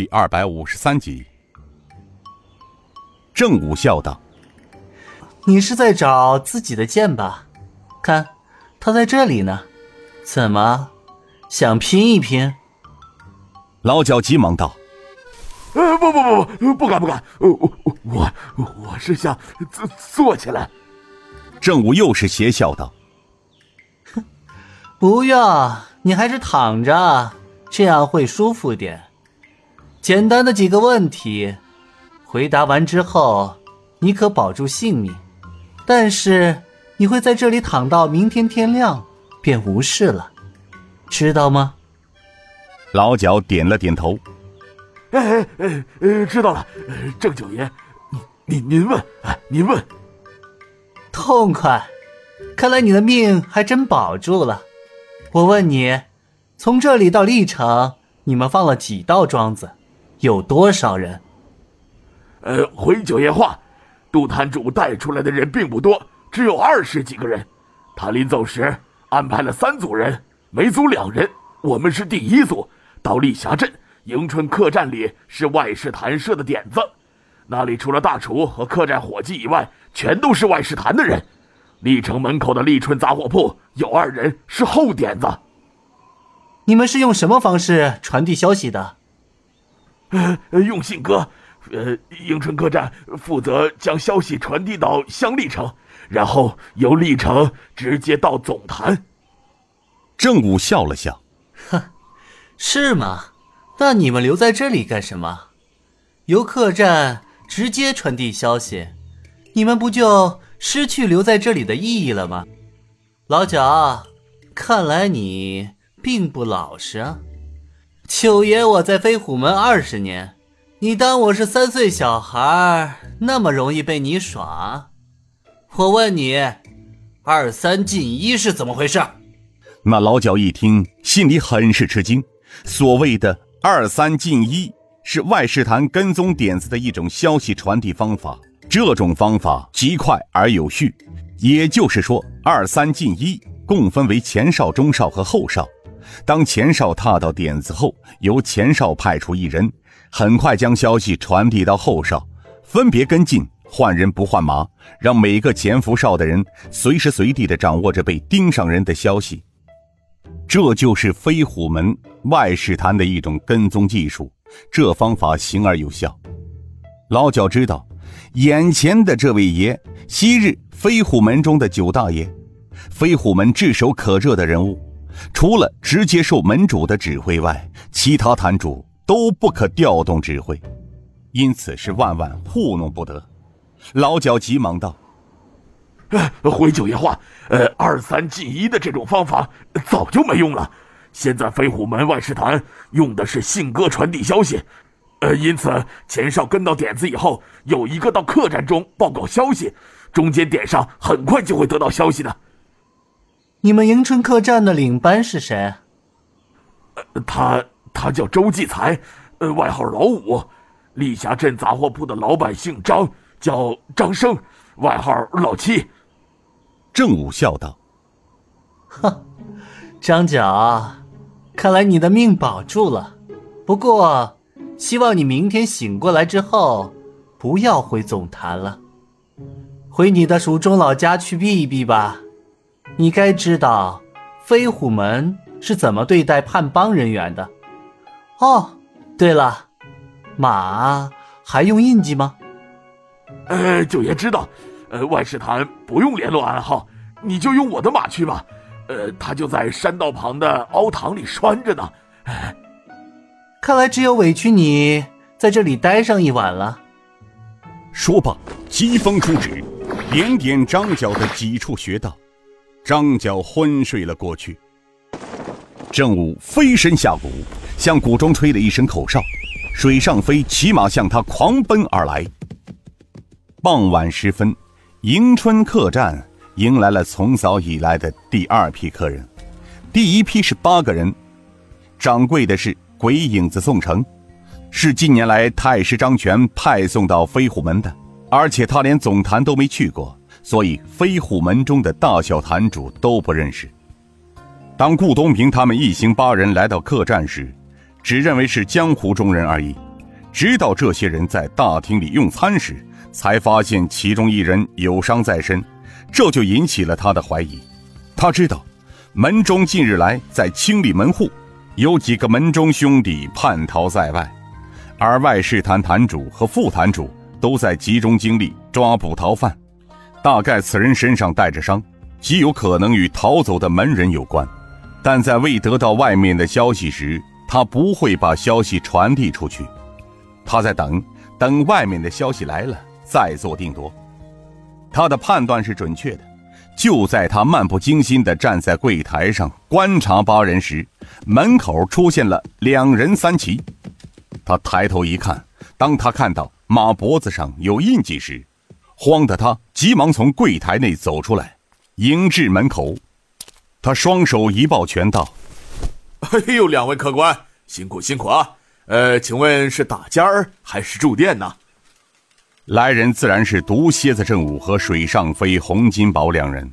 第二百五十三集。正午笑道：“你是在找自己的剑吧？看，他在这里呢。怎么，想拼一拼？”老脚急忙道：“呃，不不不不，不敢不敢。我我我我是想坐坐起来。”正午又是邪笑道：“哼，不用，你还是躺着，这样会舒服点。简单的几个问题。”回答完之后，你可保住性命，但是你会在这里躺到明天天亮，便无事了，知道吗？老脚点了点头。哎哎哎，知道了。郑九爷，您您问，您问。痛快，看来你的命还真保住了。我问你，从这里到历城，你们放了几道庄子？有多少人？呃，回九爷话，杜坛主带出来的人并不多，只有二十几个人。他临走时安排了三组人，每组两人。我们是第一组，到丽霞镇迎春客栈里是外事坛设的点子，那里除了大厨和客栈伙计以外，全都是外事坛的人。历城门口的立春杂货铺有二人是后点子。你们是用什么方式传递消息的？呃，用信鸽。呃，迎春客栈负责将消息传递到香丽城，然后由历城直接到总坛。郑武笑了笑，哼，是吗？那你们留在这里干什么？由客栈直接传递消息，你们不就失去留在这里的意义了吗？老蒋，看来你并不老实啊。九爷，我在飞虎门二十年。你当我是三岁小孩，那么容易被你耍？我问你，二三进一是怎么回事？那老脚一听，心里很是吃惊。所谓的二三进一，是外事坛跟踪点子的一种消息传递方法。这种方法极快而有序，也就是说，二三进一共分为前哨、中哨和后哨。当前哨踏到点子后，由前哨派出一人。很快将消息传递到后哨，分别跟进，换人不换马，让每个潜伏哨的人随时随地的掌握着被盯上人的消息。这就是飞虎门外事坛的一种跟踪技术，这方法行而有效。老脚知道，眼前的这位爷，昔日飞虎门中的九大爷，飞虎门炙手可热的人物，除了直接受门主的指挥外，其他坛主。都不可调动指挥，因此是万万糊弄不得。老脚急忙道：“回九爷话，呃，二三进一的这种方法早就没用了。现在飞虎门外事坛用的是信鸽传递消息，呃，因此钱少跟到点子以后，有一个到客栈中报告消息，中间点上很快就会得到消息的。你们迎春客栈的领班是谁？呃，他。”他叫周继才，呃，外号老五。丽霞镇杂货铺的老板姓张，叫张生，外号老七。郑武笑道：“哼，张角，看来你的命保住了。不过，希望你明天醒过来之后，不要回总坛了，回你的蜀中老家去避一避吧。你该知道，飞虎门是怎么对待叛帮人员的。”哦，对了，马还用印记吗？呃，九爷知道，呃，万事坛不用联络暗号，你就用我的马去吧。呃，他就在山道旁的凹塘里拴着呢。看来只有委屈你在这里待上一晚了。说罢，疾风出指，点点张角的几处穴道，张角昏睡了过去。正午飞身下谷。向谷中吹了一声口哨，水上飞骑马向他狂奔而来。傍晚时分，迎春客栈迎来了从早以来的第二批客人。第一批是八个人，掌柜的是鬼影子宋城，是近年来太师张权派送到飞虎门的，而且他连总坛都没去过，所以飞虎门中的大小坛主都不认识。当顾东平他们一行八人来到客栈时，只认为是江湖中人而已，直到这些人在大厅里用餐时，才发现其中一人有伤在身，这就引起了他的怀疑。他知道，门中近日来在清理门户，有几个门中兄弟叛逃在外，而外事坛坛主和副坛主都在集中精力抓捕逃犯。大概此人身上带着伤，极有可能与逃走的门人有关。但在未得到外面的消息时，他不会把消息传递出去。他在等，等外面的消息来了再做定夺。他的判断是准确的。就在他漫不经心地站在柜台上观察八人时，门口出现了两人三骑。他抬头一看，当他看到马脖子上有印记时，慌得他急忙从柜台内走出来，迎至门口。他双手一抱拳道：“哎呦，两位客官，辛苦辛苦啊！呃，请问是打尖儿还是住店呢？”来人自然是毒蝎子正午和水上飞洪金宝两人。